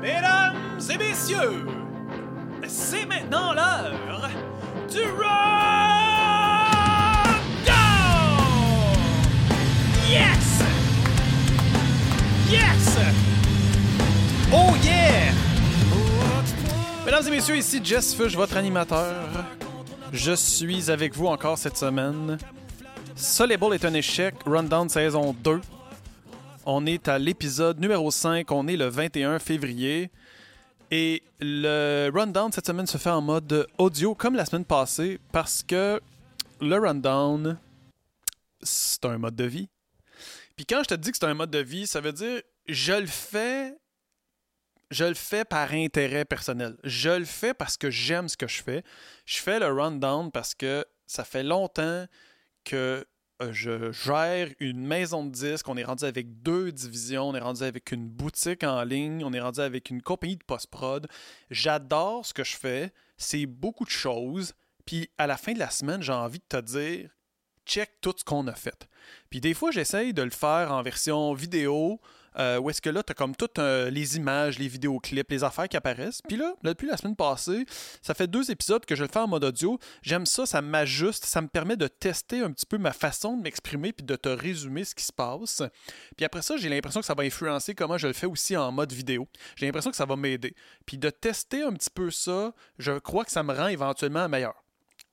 Mesdames et messieurs, c'est maintenant l'heure du Rundown! Yes! Yes! Oh yeah! Mesdames et messieurs, ici Jess Fush, votre animateur. Je suis avec vous encore cette semaine. Solable est un échec, Rundown saison 2. On est à l'épisode numéro 5, on est le 21 février. Et le rundown cette semaine se fait en mode audio comme la semaine passée parce que le rundown, c'est un mode de vie. Puis quand je te dis que c'est un mode de vie, ça veut dire je le fais je le fais par intérêt personnel. Je le fais parce que j'aime ce que je fais. Je fais le rundown parce que ça fait longtemps que je gère une maison de disques. On est rendu avec deux divisions. On est rendu avec une boutique en ligne. On est rendu avec une compagnie de post-prod. J'adore ce que je fais. C'est beaucoup de choses. Puis à la fin de la semaine, j'ai envie de te dire check tout ce qu'on a fait. Puis des fois, j'essaye de le faire en version vidéo euh, où est-ce que là, tu as comme toutes euh, les images, les vidéoclips, les affaires qui apparaissent. Puis là, depuis la semaine passée, ça fait deux épisodes que je le fais en mode audio. J'aime ça, ça m'ajuste, ça me permet de tester un petit peu ma façon de m'exprimer puis de te résumer ce qui se passe. Puis après ça, j'ai l'impression que ça va influencer comment je le fais aussi en mode vidéo. J'ai l'impression que ça va m'aider. Puis de tester un petit peu ça, je crois que ça me rend éventuellement meilleur.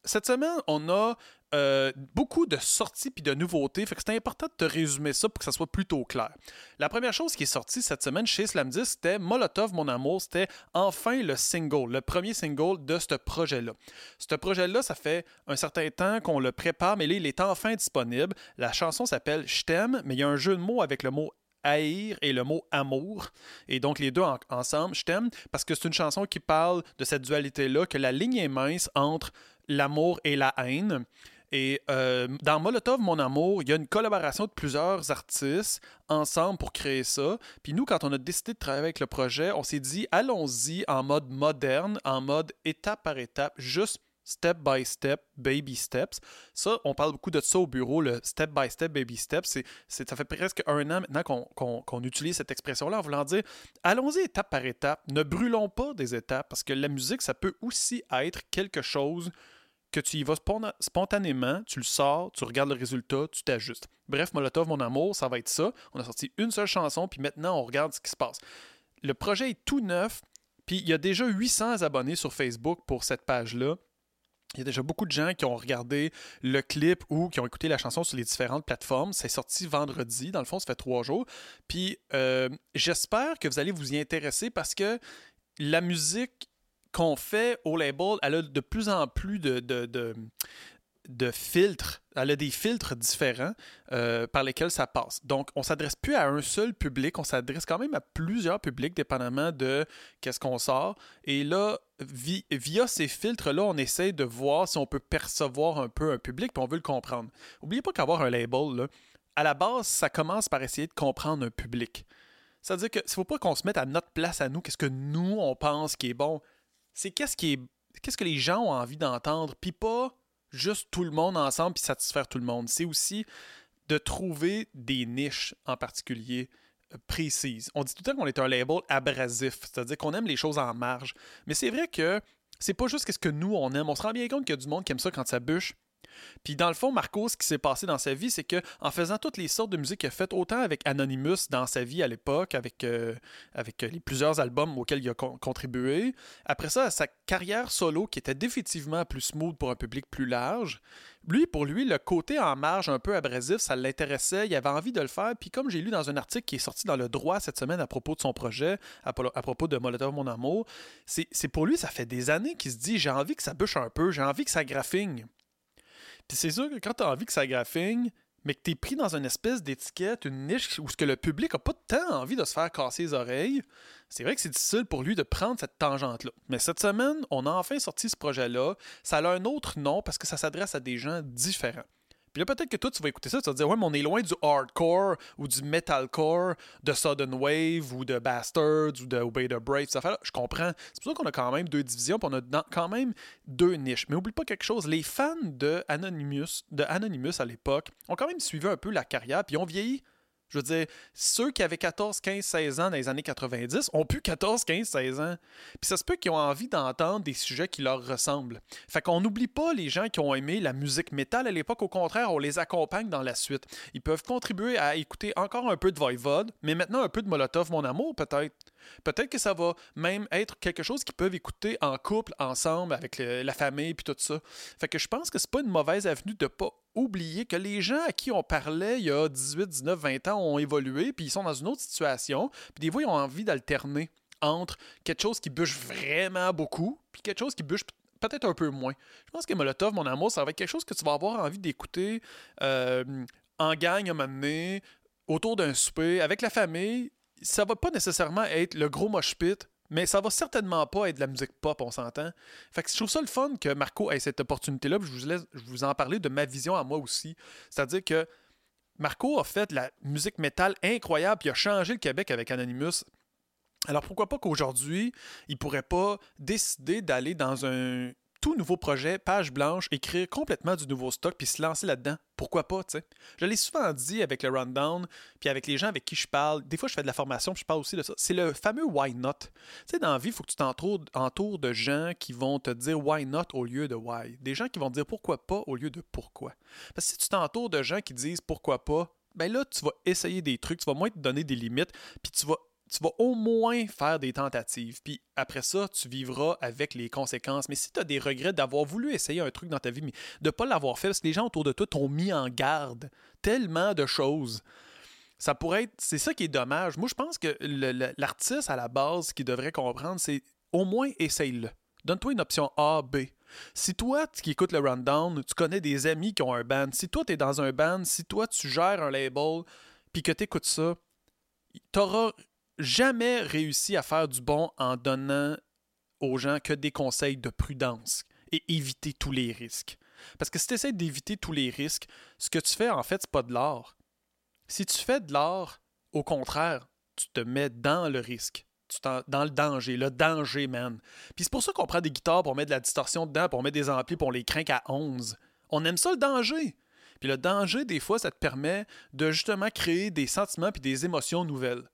Cette semaine, on a euh, beaucoup de sorties puis de nouveautés. C'est important de te résumer ça pour que ça soit plutôt clair. La première chose qui est sortie cette semaine chez Slamdis, c'était Molotov, mon amour. C'était enfin le single, le premier single de ce projet-là. Ce projet-là, ça fait un certain temps qu'on le prépare, mais il est enfin disponible. La chanson s'appelle Je t'aime, mais il y a un jeu de mots avec le mot haïr et le mot amour. Et donc les deux ensemble, je t'aime, parce que c'est une chanson qui parle de cette dualité-là, que la ligne est mince entre l'amour et la haine. Et euh, dans Molotov, mon amour, il y a une collaboration de plusieurs artistes ensemble pour créer ça. Puis nous, quand on a décidé de travailler avec le projet, on s'est dit, allons-y en mode moderne, en mode étape par étape, juste step by step, baby steps. Ça, on parle beaucoup de ça au bureau, le step by step, baby steps. Ça fait presque un an maintenant qu'on, utilise cette expression-là en voulant dire allons-y étape par étape, ne brûlons pas des étapes, parce que la musique, ça peut aussi être quelque chose que tu y vas spontanément, tu le sors, tu regardes le résultat, tu t'ajustes. Bref, Molotov, mon amour, ça va être ça. On a sorti une seule chanson, puis maintenant, on regarde ce qui se passe. Le projet est tout neuf, puis il y a déjà 800 abonnés sur Facebook pour cette page-là. Il y a déjà beaucoup de gens qui ont regardé le clip ou qui ont écouté la chanson sur les différentes plateformes. C'est sorti vendredi, dans le fond, ça fait trois jours. Puis euh, j'espère que vous allez vous y intéresser parce que la musique qu'on fait au label, elle a de plus en plus de, de, filtres. Elle a des filtres différents euh, par lesquels ça passe. Donc, on s'adresse plus à un seul public, on s'adresse quand même à plusieurs publics, dépendamment de qu'est-ce qu'on sort. Et là, via ces filtres-là, on essaie de voir si on peut percevoir un peu un public, puis on veut le comprendre. N'oubliez pas qu'avoir un label, à la base, ça commence par essayer de comprendre un public. C'est-à-dire que ne faut pas qu'on se mette à notre place à nous, qu'est-ce que nous, on pense qui est bon c'est qu'est-ce qu'est-ce que les gens ont envie d'entendre, puis pas juste tout le monde ensemble puis satisfaire tout le monde. C'est aussi de trouver des niches en particulier euh, précises. On dit tout le temps qu'on est un label abrasif, c'est-à-dire qu'on aime les choses en marge. Mais c'est vrai que c'est pas juste ce que nous on aime. On se rend bien compte qu'il y a du monde qui aime ça quand ça bûche, puis dans le fond, Marco, ce qui s'est passé dans sa vie, c'est que en faisant toutes les sortes de musique qu'il a faites, autant avec Anonymous dans sa vie à l'époque, avec, euh, euh, les plusieurs albums auxquels il a contribué, après ça, sa carrière solo qui était définitivement plus smooth pour un public plus large, lui, pour lui, le côté en marge un peu abrasif, ça l'intéressait, il avait envie de le faire. Puis comme j'ai lu dans un article qui est sorti dans le droit cette semaine à propos de son projet, à, propos de Molotov Mon Amour, c'est pour lui, ça fait des années qu'il se dit, j'ai envie que ça bûche un peu, j'ai envie que ça graffigne. Puis c'est sûr que quand tu as envie que ça graphigne, mais que tu es pris dans une espèce d'étiquette, une niche où ce que le public n'a pas tant envie de se faire casser les oreilles, c'est vrai que c'est difficile pour lui de prendre cette tangente-là. Mais cette semaine, on a enfin sorti ce projet-là. Ça a un autre nom parce que ça s'adresse à des gens différents. Puis là, peut-être que toi, tu vas écouter ça, tu vas te dire, ouais, mais on est loin du hardcore ou du metalcore, de Sudden Wave ou de Bastards ou de Obey the Brave, ça fait Je comprends. C'est pour ça qu'on a quand même deux divisions, puis on a quand même deux niches. Mais oublie pas quelque chose, les fans de Anonymous, de Anonymous à l'époque ont quand même suivi un peu la carrière, puis ont vieilli Je veux dire, ceux qui avaient 14, 15, 16 ans dans les années 90 ont plus 14, 15, 16 ans. Puis ça se peut qu'ils ont envie d'entendre des sujets qui leur ressemblent. Fait qu'on n'oublie pas les gens qui ont aimé la musique métal à l'époque. Au contraire, on les accompagne dans la suite. Ils peuvent contribuer à écouter encore un peu de Voivod, mais maintenant un peu de Molotov, mon amour, peut-être. Peut-être que ça va même être quelque chose qu'ils peuvent écouter en couple, ensemble, avec la famille, puis tout ça. Fait que je pense que c'est pas une mauvaise avenue de pas oublier que les gens à qui on parlait il y a 18, 19, 20 ans ont évolué, puis ils sont dans une autre situation, puis des fois ils ont envie d'alterner entre quelque chose qui bûche vraiment beaucoup, puis quelque chose qui bûche peut-être un peu moins. Je pense que Molotov, mon amour, ça va être quelque chose que tu vas avoir envie d'écouter euh, en gang à un moment donné, autour d'un souper, avec la famille, ça va pas nécessairement être le gros mosh pit, mais ça va certainement pas être de la musique pop, on s'entend. Fait que je trouve ça le fun que Marco ait cette opportunité-là. Je vous laisse je vous en parler de ma vision à moi aussi. C'est-à-dire que Marco a fait la musique métal incroyable, puis a changé le Québec avec Anonymous. Alors pourquoi pas qu'aujourd'hui, il pourrait pas décider d'aller dans un tout nouveau projet, page blanche, écrire complètement du nouveau stock puis se lancer là-dedans. Pourquoi pas? Je l'ai souvent dit avec le rundown, puis avec les gens avec qui je parle. Des fois, je fais de la formation, puis je parle aussi de ça. C'est le fameux why not. Tu sais, dans la vie, il faut que tu t'entoures de gens qui vont te dire why not au lieu de why. Des gens qui vont dire pourquoi pas au lieu de pourquoi. Parce que si tu t'entoures de gens qui disent pourquoi pas, ben là, tu vas essayer des trucs, tu vas moins te donner des limites, puis tu vas tu vas au moins faire des tentatives. Puis après ça, tu vivras avec les conséquences. Mais si tu as des regrets d'avoir voulu essayer un truc dans ta vie, mais de ne pas l'avoir fait, parce que les gens autour de toi t'ont mis en garde tellement de choses. Ça pourrait être. C'est ça qui est dommage. Moi, je pense que l'artiste, à la base, qui devrait comprendre, c'est au moins essaye-le. Donne-toi une option A, B. Si toi, qui écoutes le rundown, tu connais des amis qui ont un band, si toi, tu es dans un band, si toi, tu gères un label, puis que tu écoutes ça, tu auras jamais réussi à faire du bon en donnant aux gens que des conseils de prudence et éviter tous les risques. Parce que si tu essaies d'éviter tous les risques, ce que tu fais, en fait, c'est pas de l'art. Si tu fais de l'art, au contraire, tu te mets dans le risque. Dans le danger, le danger, man. Puis c'est pour ça qu'on prend des guitares pour mettre de la distorsion dedans, pour mettre des amplis, pour les craint à 11. On aime ça, le danger. Puis le danger, des fois, ça te permet de justement créer des sentiments puis des émotions nouvelles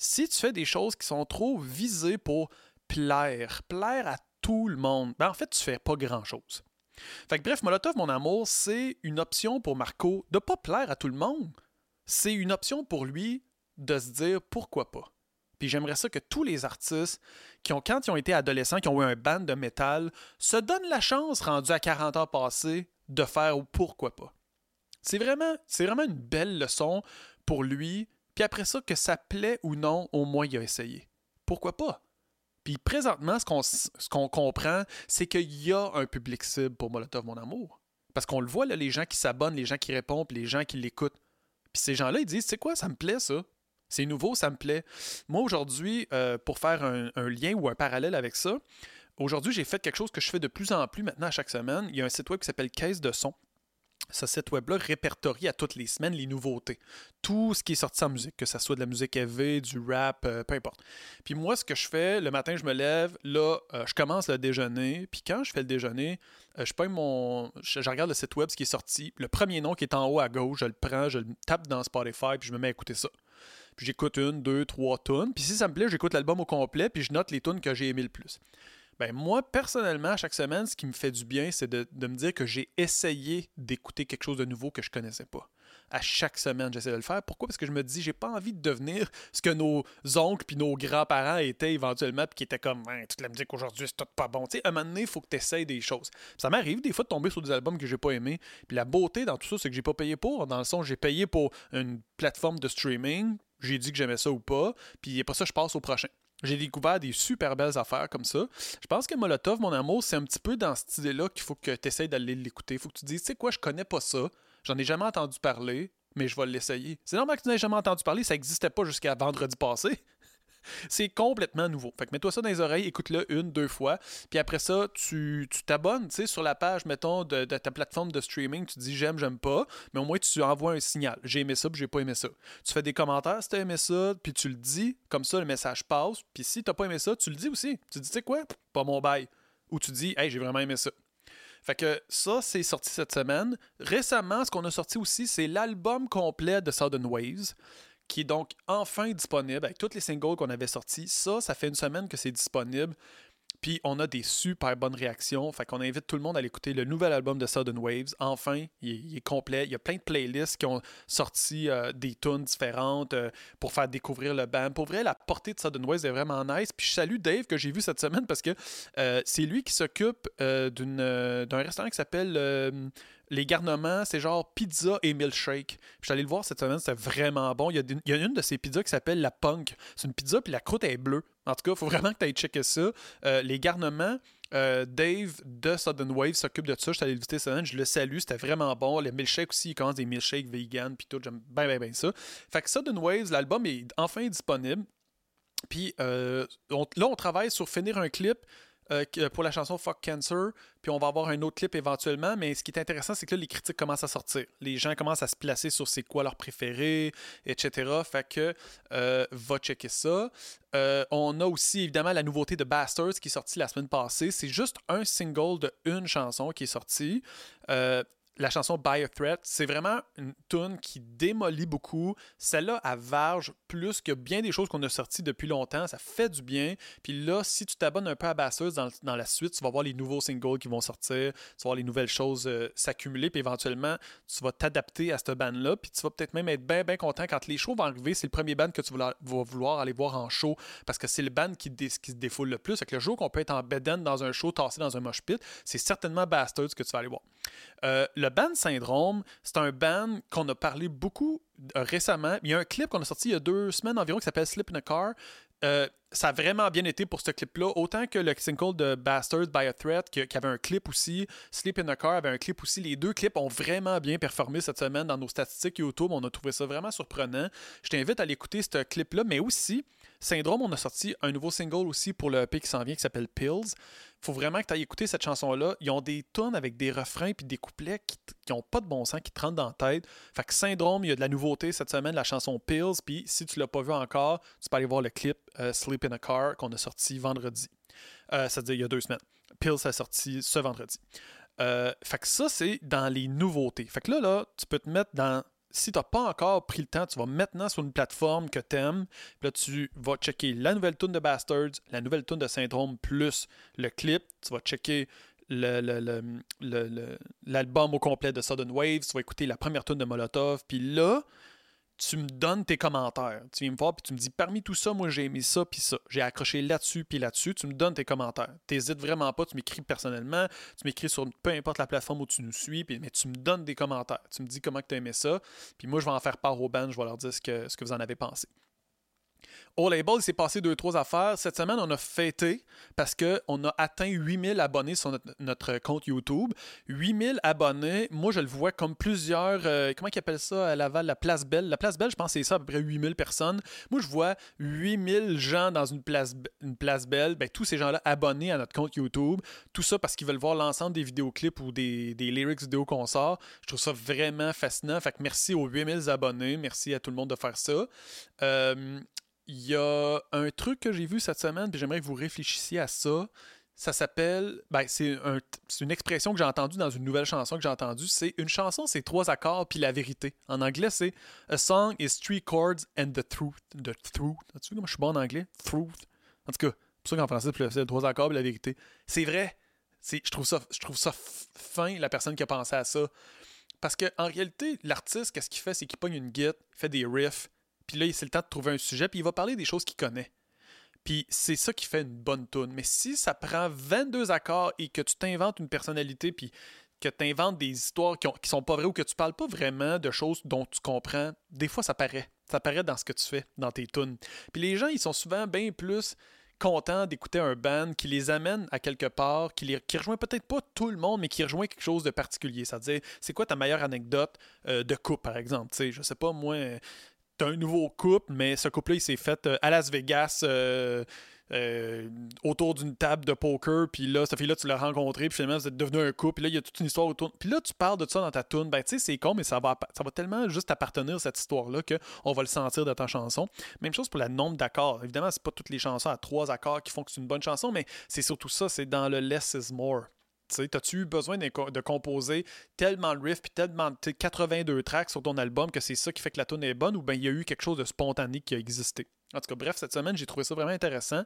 si tu fais des choses qui sont trop visées pour plaire, plaire à tout le monde, ben en fait, tu fais pas grand-chose. Fait bref, Molotov, mon amour, c'est une option pour Marco de pas plaire à tout le monde. C'est une option pour lui de se dire pourquoi pas. Puis j'aimerais ça que tous les artistes qui ont, quand ils ont été adolescents, qui ont eu un band de métal, se donnent la chance, rendu à 40 ans passés, de faire pourquoi pas. C'est vraiment, c'est vraiment une belle leçon pour lui puis après ça, que ça plaît ou non, au moins il a essayé. Pourquoi pas? Puis présentement, ce qu'on comprend, c'est qu'il y a un public cible pour Molotov Mon Amour. Parce qu'on le voit, là, les gens qui s'abonnent, les gens qui répondent, les gens qui l'écoutent. Puis ces gens-là, ils disent, c'est quoi, ça me plaît ça? C'est nouveau, ça me plaît. Moi, aujourd'hui, euh, pour faire un, lien ou un parallèle avec ça, aujourd'hui, j'ai fait quelque chose que je fais de plus en plus maintenant à chaque semaine. Il y a un site web qui s'appelle Caisse de son ce site web-là répertorie à toutes les semaines les nouveautés. Tout ce qui est sorti en musique, que ce soit de la musique heavy, du rap, euh, peu importe. Puis moi, ce que je fais, le matin, je me lève, là, euh, je commence le déjeuner, puis quand je fais le déjeuner, euh, je mon. Je, regarde le site web, ce qui est sorti. Le premier nom qui est en haut à gauche, je le prends, je le tape dans Spotify, puis je me mets à écouter ça. Puis j'écoute une, deux, trois tunes. Puis si ça me plaît, j'écoute l'album au complet, puis je note les tunes que j'ai aimé le plus. Ben moi, personnellement, chaque semaine, ce qui me fait du bien, c'est de, me dire que j'ai essayé d'écouter quelque chose de nouveau que je connaissais pas. À chaque semaine, j'essaie de le faire. Pourquoi? Parce que je me dis, j'ai pas envie de devenir ce que nos oncles puis nos grands-parents étaient éventuellement, puis qui étaient comme, hein, toute la musique aujourd'hui, c'est tout pas bon. Tu sais, à un moment donné, il faut que tu essayes des choses. Ça m'arrive des fois de tomber sur des albums que j'ai pas aimés. Puis la beauté dans tout ça, c'est que j'ai pas payé pour. Dans le son, j'ai payé pour une plateforme de streaming. J'ai dit que j'aimais ça ou pas. Puis pas ça, je passe au prochain. J'ai découvert des super belles affaires comme ça. Je pense que Molotov, mon amour, c'est un petit peu dans cette idée-là qu'il faut que tu essayes d'aller l'écouter. Il faut que tu dises, tu sais quoi, je connais pas ça, j'en ai jamais entendu parler, mais je vais l'essayer. C'est normal que tu n'aies jamais entendu parler, ça n'existait pas jusqu'à vendredi passé. C'est complètement nouveau. Fait que mets-toi ça dans les oreilles, écoute-le une, deux fois, puis après ça, tu t'abonnes, tu sais, sur la page, mettons, de, ta plateforme de streaming, tu dis j'aime, j'aime pas, mais au moins tu envoies un signal. J'ai aimé ça, puis j'ai pas aimé ça. Tu fais des commentaires si t'as aimé ça, puis tu le dis, comme ça le message passe, puis si t'as pas aimé ça, tu le dis aussi. Tu dis, tu sais quoi, pas mon bail. Ou tu dis, hey, j'ai vraiment aimé ça. Fait que ça, c'est sorti cette semaine. Récemment, ce qu'on a sorti aussi, c'est l'album complet de Southern Waves qui est donc enfin disponible avec tous les singles qu'on avait sortis. Ça, ça fait une semaine que c'est disponible. Puis on a des super bonnes réactions. Fait qu'on invite tout le monde à l'écouter. Le nouvel album de Sudden Waves, enfin, il est, complet. Il y a plein de playlists qui ont sorti euh, des tunes différentes euh, pour faire découvrir le band. Pour vrai, la portée de Sudden Waves est vraiment nice. Puis je salue Dave que j'ai vu cette semaine parce que euh, c'est lui qui s'occupe d'un restaurant qui s'appelle les garnements, c'est genre pizza et milkshake. Je suis allé le voir cette semaine, c'était vraiment bon. Il y, a une de ces pizzas qui s'appelle la punk. C'est une pizza, puis la croûte est bleue. En tout cas, il faut vraiment que tu ailles checker ça. Euh, les garnements, euh, Dave de Sudden Wave s'occupe de ça. Je suis allé le visiter cette semaine, je le salue, c'était vraiment bon. Les milkshakes aussi, ils commencent des milkshakes vegan, puis tout, j'aime bien, bien, bien ça. Fait que Sudden Waves, l'album est enfin disponible. Puis euh, là, on travaille sur finir un clip euh, pour la chanson Fuck Cancer, puis on va avoir un autre clip éventuellement, mais ce qui est intéressant, c'est que là, les critiques commencent à sortir. Les gens commencent à se placer sur c'est quoi leur préféré, etc. Fait que euh, va checker ça. Euh, on a aussi évidemment la nouveauté de Bastards qui est sortie la semaine passée. C'est juste un single de une chanson qui est sorti la chanson By a Threat, c'est vraiment une tune qui démolit beaucoup. Celle-là, à varge plus que bien des choses qu'on a sorties depuis longtemps. Ça fait du bien. Puis là, si tu t'abonnes un peu à Basseuse dans, dans, la suite, tu vas voir les nouveaux singles qui vont sortir. Tu vas voir les nouvelles choses euh, s'accumuler. Puis éventuellement, tu vas t'adapter à cette band-là. Puis tu vas peut-être même être bien, bien content quand les shows vont arriver. C'est le premier band que tu vas vouloir aller voir en show parce que c'est le band qui, qui se défoule le plus. Avec le jour qu'on peut être en bed dans un show, tassé dans un mosh pit, c'est certainement Bastards que tu vas aller voir. Euh, le band Syndrome, c'est un band qu'on a parlé beaucoup euh, récemment. Il y a un clip qu'on a sorti il y a deux semaines environ qui s'appelle Slip in a Car. Euh, ça a vraiment bien été pour ce clip-là. Autant que le single de Bastards by a Threat, qui, avait un clip aussi, Sleep in a Car avait un clip aussi. Les deux clips ont vraiment bien performé cette semaine dans nos statistiques YouTube. On a trouvé ça vraiment surprenant. Je t'invite à l'écouter, ce clip-là, mais aussi, Syndrome, on a sorti un nouveau single aussi pour le EP qui s'en vient qui s'appelle Pills faut vraiment que tu ailles écouter cette chanson-là. Ils ont des tonnes avec des refrains puis des couplets qui n'ont pas de bon sens, qui te rentrent dans la tête. Fait que Syndrome, il y a de la nouveauté cette semaine, la chanson Pills. Puis si tu l'as pas vu encore, tu peux aller voir le clip euh, Sleep in a Car qu'on a sorti vendredi. Euh, c'est-à-dire il y a deux semaines. Pills a sorti ce vendredi. Euh, fait que ça, c'est dans les nouveautés. Fait que là, là, tu peux te mettre dans si tu n'as pas encore pris le temps, tu vas maintenant sur une plateforme que tu aimes. Là, tu vas checker la nouvelle tune de Bastards, la nouvelle tune de Syndrome, plus le clip. Tu vas checker l'album au complet de Sudden Waves. Tu vas écouter la première tune de Molotov. Puis là, tu me donnes tes commentaires. Tu viens me voir, puis tu me dis, parmi tout ça, moi, j'ai aimé ça, puis ça. J'ai accroché là-dessus, puis là-dessus. Tu me donnes tes commentaires. T'hésites vraiment pas, tu m'écris personnellement, tu m'écris sur peu importe la plateforme où tu nous suis, mais tu me donnes des commentaires. Tu me dis comment tu as aimé ça, puis moi, je vais en faire part au band, je vais leur dire que, ce que vous en avez pensé. Label, s'est passé deux, trois affaires. Cette semaine, on a fêté parce qu'on a atteint 8000 abonnés sur notre, compte YouTube. 8000 abonnés, moi, je le vois comme plusieurs. Euh, comment ils appellent ça à Laval? La Place Belle. La Place Belle, je pense que c'est ça, à peu près 8000 personnes. Moi, je vois 8000 gens dans une place, une place belle. Ben, tous ces gens-là abonnés à notre compte YouTube. Tout ça parce qu'ils veulent voir l'ensemble des vidéoclips ou des, des lyrics vidéo qu'on sort. Je trouve ça vraiment fascinant. Fait que merci aux 8000 abonnés. Merci à tout le monde de faire ça. Euh, il y a un truc que j'ai vu cette semaine, puis j'aimerais que vous réfléchissiez à ça. Ça s'appelle. Ben, c'est une expression que j'ai entendue dans une nouvelle chanson que j'ai entendue. C'est une chanson, c'est trois accords puis la vérité. En anglais, c'est A song is three chords and the truth. The truth. Tu sais comment je suis bon en anglais? Truth. En tout cas, c'est pour ça qu'en français, c'est trois accords puis la vérité. C'est vrai. Je trouve, ça, je trouve fin, la personne qui a pensé à ça. Parce qu'en réalité, l'artiste, qu'est-ce qu'il fait? C'est qu'il pogne une guitare, il fait des riffs, puis là, c'est le temps de trouver un sujet, puis il va parler des choses qu'il connaît. Puis c'est ça qui fait une bonne tune. Mais si ça prend 22 accords et que tu t'inventes une personnalité, puis que tu inventes des histoires qui, qui, sont pas vraies ou que tu parles pas vraiment de choses dont tu comprends, des fois ça paraît. Ça paraît dans ce que tu fais, dans tes tunes. Puis les gens, ils sont souvent bien plus contents d'écouter un band qui les amène à quelque part, qui, les, qui rejoint peut-être pas tout le monde, mais qui rejoint quelque chose de particulier. C'est-à-dire, c'est quoi ta meilleure anecdote euh, de coupe, par exemple? sais, je sais pas, moi, un nouveau couple, mais ce couple-là, il s'est fait euh, à Las Vegas. Euh, euh, autour d'une table de poker, puis là, cette fille-là, tu l'as rencontré, puis finalement, vous êtes devenu un couple, puis là, il y a toute une histoire autour. Puis là, tu parles de ça dans ta tune, ben, tu sais, c'est con, mais ça va, ça va tellement juste appartenir, cette histoire-là, qu'on va le sentir dans ta chanson. Même chose pour le nombre d'accords. Évidemment, c'est pas toutes les chansons à trois accords qui font que c'est une bonne chanson, mais c'est surtout ça, c'est dans le less is more. T'as-tu eu besoin de, composer tellement de riffs puis tellement 82 tracks sur ton album que c'est ça qui fait que la tune est bonne ou bien il y a eu quelque chose de spontané qui a existé? En tout cas, bref, cette semaine, j'ai trouvé ça vraiment intéressant.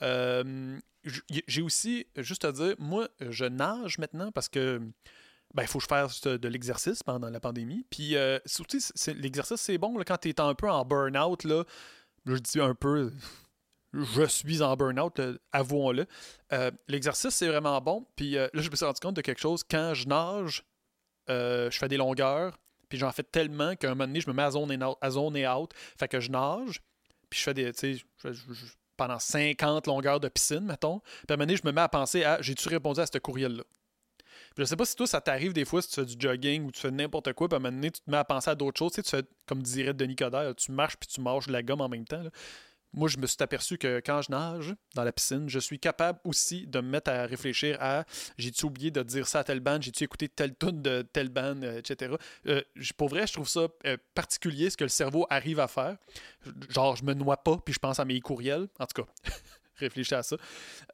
J'ai aussi, juste à dire, moi, je nage maintenant parce que ben, il faut que je fasse de l'exercice pendant la pandémie. Puis, euh, l'exercice, c'est bon quand tu es un peu en burn-out. Je dis un peu, je suis en burn-out, avouons-le. Euh, l'exercice, c'est vraiment bon. Puis euh, là, je me suis rendu compte de quelque chose. Quand je nage, euh, je fais des longueurs. Puis j'en fais tellement qu'à un moment donné, je me mets à zone et. À zone et out fait que je nage. Puis je fais des. Tu sais, pendant 50 longueurs de piscine, mettons. Puis à un moment donné, je me mets à penser à j'ai-tu répondu à ce courriel-là? Je sais pas si toi, ça t'arrive des fois si tu fais du jogging ou tu fais n'importe quoi, puis à un moment donné, tu te mets à penser à d'autres choses. Tu, sais, tu fais, comme dirait Denis Coderre, tu marches puis tu de la gomme en même temps. Moi, je me suis aperçu que quand je nage dans la piscine, je suis capable aussi de me mettre à réfléchir à j'ai-tu oublié de dire ça à telle bande, j'ai-tu écouté telle tune de telle bande, euh, etc. Euh, pour vrai, je trouve ça euh, particulier ce que le cerveau arrive à faire. Genre, je me noie pas puis je pense à mes courriels. En tout cas. réfléchis à ça.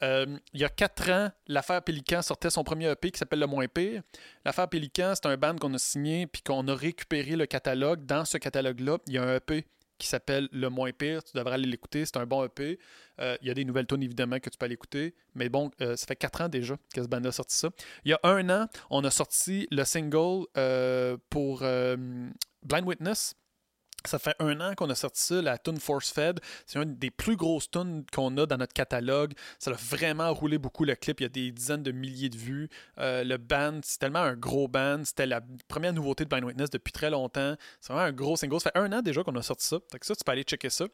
il y a quatre ans, l'affaire Pélican sortait son premier EP qui s'appelle Le Moins Pire. L'affaire Pélican, c'est un band qu'on a signé puis qu'on a récupéré le catalogue. Dans ce catalogue-là, il y a un EP qui s'appelle Le Moins Pire. Tu devrais aller l'écouter. C'est un bon EP. Euh, il y a des nouvelles tunes, évidemment, que tu peux aller écouter. Mais bon, euh, ça fait quatre ans déjà que ce band a sorti ça. Il y a un an, on a sorti le single euh, pour Blind Witness. Ça fait un an qu'on a sorti ça, la tune Force Fed. C'est une des plus grosses tunes qu'on a dans notre catalogue. Ça a vraiment roulé beaucoup le clip. Il y a des dizaines de milliers de vues. Euh, le band, c'est tellement un gros band. C'était la première nouveauté de Blind Witness depuis très longtemps. C'est vraiment un gros single. Ça fait un an déjà qu'on a sorti ça. Ça, tu peux aller checker ça.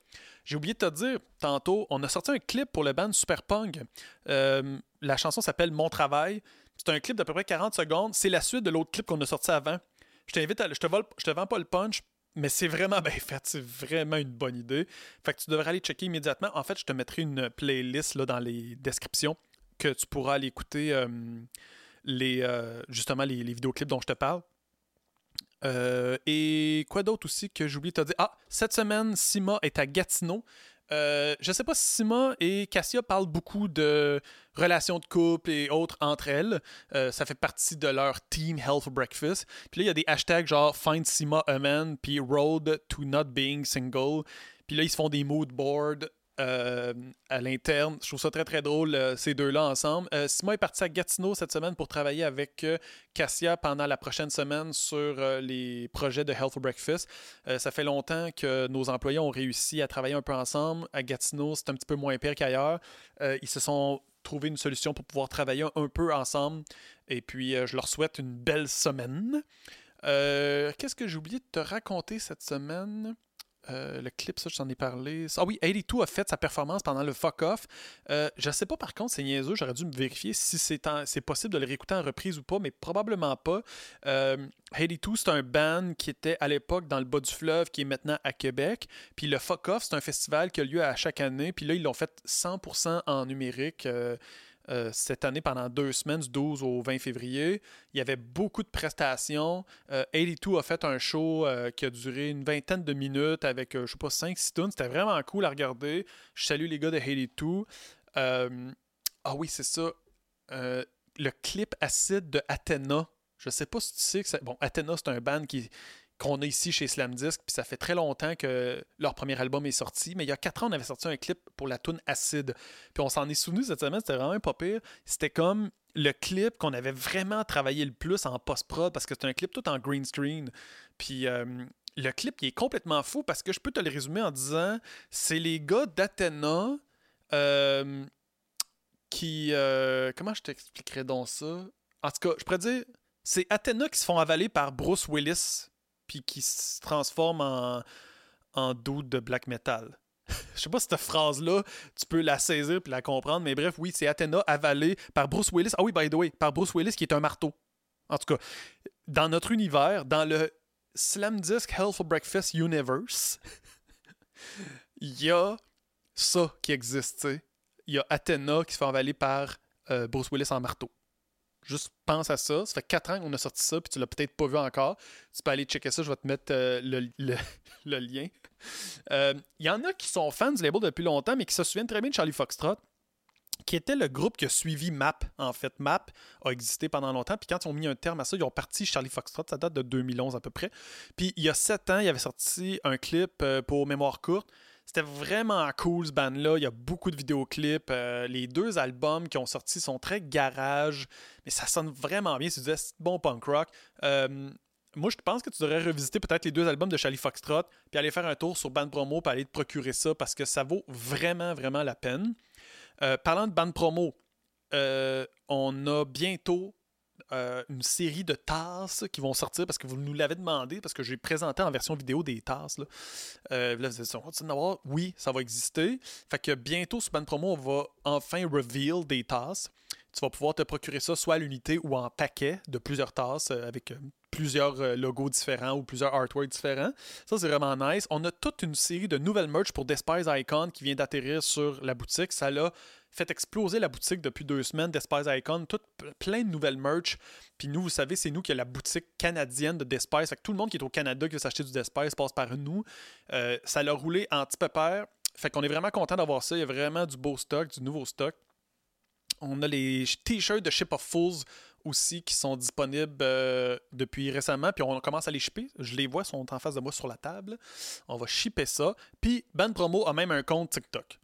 J'ai oublié de te dire tantôt, on a sorti un clip pour le band Super Punk. Euh, la chanson s'appelle Mon Travail. C'est un clip d'à peu près 40 secondes. C'est la suite de l'autre clip qu'on a sorti avant. Je t'invite à. Je je te vends pas le punch mais c'est vraiment bien fait, c'est vraiment une bonne idée. Fait que tu devrais aller checker immédiatement. En fait, je te mettrai une playlist là, dans les descriptions que tu pourras aller écouter euh, les, euh, justement les, les, vidéoclips dont je te parle. Euh, et quoi d'autre aussi que j'oublie de te dire? Ah, cette semaine, Sima est à Gatineau. Euh, je sais pas si Sima et Cassia parlent beaucoup de relations de couple et autres entre elles. Euh, ça fait partie de leur Team Health Breakfast. Puis là, il y a des hashtags genre Find Sima a man, puis Road to Not Being Single. Puis là, ils se font des mood boards euh, à l'interne. Je trouve ça très très drôle, euh, ces deux-là ensemble. Euh, Simon est parti à Gatineau cette semaine pour travailler avec Cassia pendant la prochaine semaine sur les projets de Health for Breakfast. ça fait longtemps que nos employés ont réussi à travailler un peu ensemble. À Gatineau, c'est un petit peu moins pire qu'ailleurs. ils se sont trouvé une solution pour pouvoir travailler un peu ensemble. Et puis, je leur souhaite une belle semaine. Qu'est-ce que j'ai oublié de te raconter cette semaine? Euh, le clip, ça, je t'en ai parlé. Ah oui, 82 a fait sa performance pendant le fuck off. Euh, je sais pas par contre, c'est niaiseux, j'aurais dû me vérifier si c'est possible de le réécouter en reprise ou pas, mais probablement pas. Euh, 82, c'est un band qui était à l'époque dans le bas du fleuve, qui est maintenant à Québec. Puis le fuck off, c'est un festival qui a lieu à chaque année. Puis là, ils l'ont fait 100% en numérique. Euh, euh, cette année pendant deux semaines, du 12 au 20 février. Il y avait beaucoup de prestations. 82 euh, a fait un show euh, qui a duré une vingtaine de minutes avec, je sais pas, 5-6 tonnes. C'était vraiment cool à regarder. Je salue les gars de 82. ah oui, c'est ça. le clip acide de Athena. Je sais pas si tu sais que c'est. Bon, Athena, c'est un band qui, qu'on a ici chez Slam Disc, puis ça fait très longtemps que leur premier album est sorti, mais il y a quatre ans, on avait sorti un clip pour la tune Acide. Puis on s'en est souvenu cette semaine, c'était vraiment pas pire. C'était comme le clip qu'on avait vraiment travaillé le plus en post-prod, parce que c'est un clip tout en green screen. Puis euh, le clip, il est complètement fou, parce que je peux te le résumer en disant, c'est les gars d'Athena euh, qui... Euh, comment je t'expliquerais donc ça? En tout cas, je pourrais dire, c'est Athena qui se font avaler par Bruce Willis puis qui se transforme en, en dude de black metal. Je sais pas si cette phrase-là, tu peux la saisir puis la comprendre, mais bref, oui, c'est Athena avalée par Bruce Willis. Ah oui, by the way, par Bruce Willis qui est un marteau. En tout cas, dans notre univers, dans le Slam Disc Hell for Breakfast Universe, il y a ça qui existe. Il y a Athena qui se fait avaler par euh, Bruce Willis en marteau. Juste pense à ça. Ça fait 4 ans qu'on a sorti ça, puis tu l'as peut-être pas vu encore. Tu peux aller checker ça, je vais te mettre euh, le, lien. Il euh, y en a qui sont fans du label depuis longtemps, mais qui se souviennent très bien de Charlie Foxtrot. qui était le groupe qui a suivi MAP. En fait, MAP a existé pendant longtemps. Puis quand ils ont mis un terme à ça, ils ont parti Charlie Foxtrot. Ça date de 2011 à peu près. Puis il y a sept ans, il avait sorti un clip euh, pour Mémoire courte. C'était vraiment cool ce band-là. Il y a beaucoup de vidéoclips. Euh, les deux albums qui ont sorti sont très garage, mais ça sonne vraiment bien. C'est bon punk rock. Euh, moi, je pense que tu devrais revisiter peut-être les deux albums de Charlie Foxtrot, puis aller faire un tour sur Band Promo, puis aller te procurer ça parce que ça vaut vraiment, vraiment la peine. Euh, parlant de bande promo, on a bientôt euh, une série de tasses qui vont sortir parce que vous nous l'avez demandé, parce que j'ai présenté en version vidéo des tasses. Là, là on continue d'avoir. Oui, ça va exister. Fait que bientôt, sur Band Promo, on va enfin reveal des tasses. Tu vas pouvoir te procurer ça soit à l'unité ou en paquet de plusieurs tasses avec plusieurs euh, logos différents ou plusieurs artworks différents. Ça, c'est vraiment nice. On a toute une série de nouvelles merch pour Despise Icon qui vient d'atterrir sur la boutique. Ça l'a fait exploser la boutique depuis deux semaines, Despise Icon, tout, plein de nouvelles merch. Puis nous, vous savez, c'est nous qui avons la boutique canadienne de Despise. Fait que tout le monde qui est au Canada qui veut s'acheter du Despise passe par nous. Euh, ça l'a roulé en petit pépère. Fait qu'on est vraiment content d'avoir ça. Il y a vraiment du beau stock, du nouveau stock. On a les t-shirts de Ship of Fools aussi qui sont disponibles euh, depuis récemment, puis on commence à les shipper. Je les vois, sont en face de moi sur la table. On va shipper ça. Puis Band Promo a même un compte TikTok.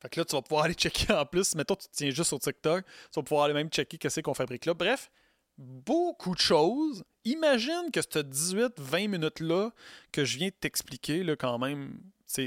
Fait que là, tu vas pouvoir aller checker en plus. Mettons, tu tiens juste sur TikTok. Tu vas pouvoir aller même checker qu'est-ce qu'on fabrique là. Bref, beaucoup de choses. Imagine que ce 18-20 minutes-là que je viens de t'expliquer, là, quand même,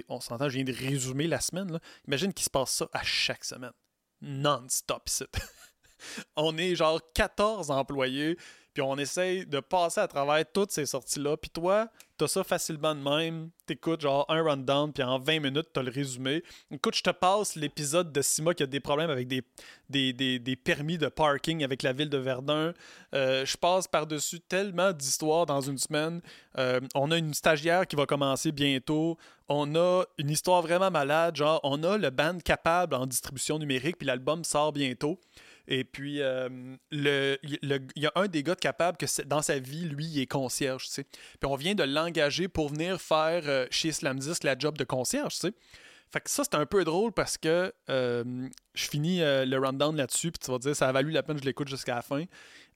on s'entend, je viens de résumer la semaine. Là. Imagine qu'il se passe ça à chaque semaine. Non-stop on est genre 14 employés, puis on essaye de passer à travers toutes ces sorties-là. Puis toi, t'as ça facilement de même. T'écoutes genre un rundown, puis en 20 minutes, t'as le résumé. Écoute, je te passe l'épisode de Sima qui a des problèmes avec des, permis de parking avec la ville de Verdun. Euh, je passe par-dessus tellement d'histoires dans une semaine. Euh, on a une stagiaire qui va commencer bientôt. On a une histoire vraiment malade. Genre, on a le band capable en distribution numérique, puis l'album sort bientôt. Et puis, euh, il y a un des gars de capable que dans sa vie, lui, il est concierge. Puis on vient de l'engager pour venir faire euh, chez Slam la job de concierge. Fait que ça, c'est un peu drôle parce que euh, je finis le rundown là-dessus, puis tu vas dire, ça a valu la peine, je l'écoute jusqu'à la fin.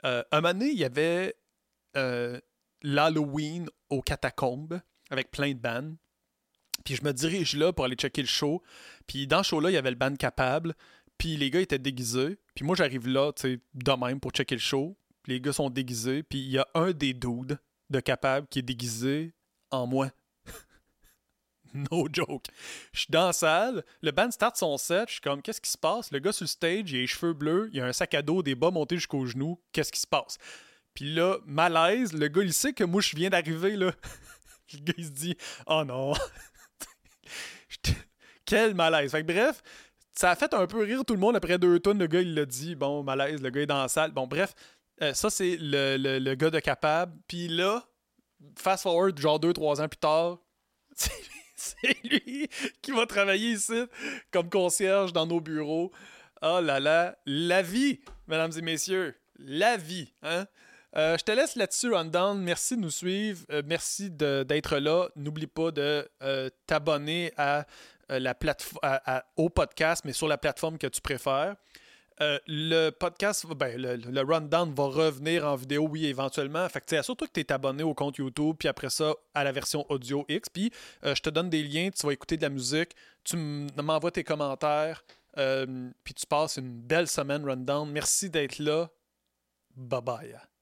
un moment donné, il y avait l'Halloween aux catacombes avec plein de bands. Puis je me dirige là pour aller checker le show. Puis dans ce show-là, il y avait le band Capable. Puis les gars étaient déguisés. Puis moi, j'arrive là, tu sais, de même pour checker le show. Les gars sont déguisés. Puis il y a un des dudes de Capable qui est déguisé en moi. no joke. Je suis dans la salle, le band start son set, je suis comme, qu'est-ce qui se passe? Le gars sur le stage, il a les cheveux bleus, il a un sac à dos, des bas montés jusqu'aux genoux, qu'est-ce qui se passe? Puis là, malaise, le gars, il sait que moi, je viens d'arriver, là. le gars, il se dit, oh non. Quel malaise. Fait que bref, ça a fait un peu rire tout le monde après deux tonnes. Le gars, il l'a dit. Bon, malaise, le gars est dans la salle. Bon, bref, euh, ça, c'est le, le, gars de capable. Puis là, fast forward, genre deux, trois ans plus tard, c'est lui qui va travailler ici comme concierge dans nos bureaux. Oh là là, la vie, mesdames et messieurs, la vie, hein? Euh, je te laisse là-dessus, Rundown. Merci de nous suivre. Euh, merci d'être là. N'oublie pas de t'abonner à euh, la au podcast, mais sur la plateforme que tu préfères. Euh, le podcast, ben, le, rundown va revenir en vidéo, oui, éventuellement. Fait que, surtout que tu es abonné au compte YouTube, puis après ça, à la version audio X. Puis euh, je te donne des liens, tu vas écouter de la musique, tu m'envoies tes commentaires, puis tu passes une belle semaine rundown. Merci d'être là. Bye bye.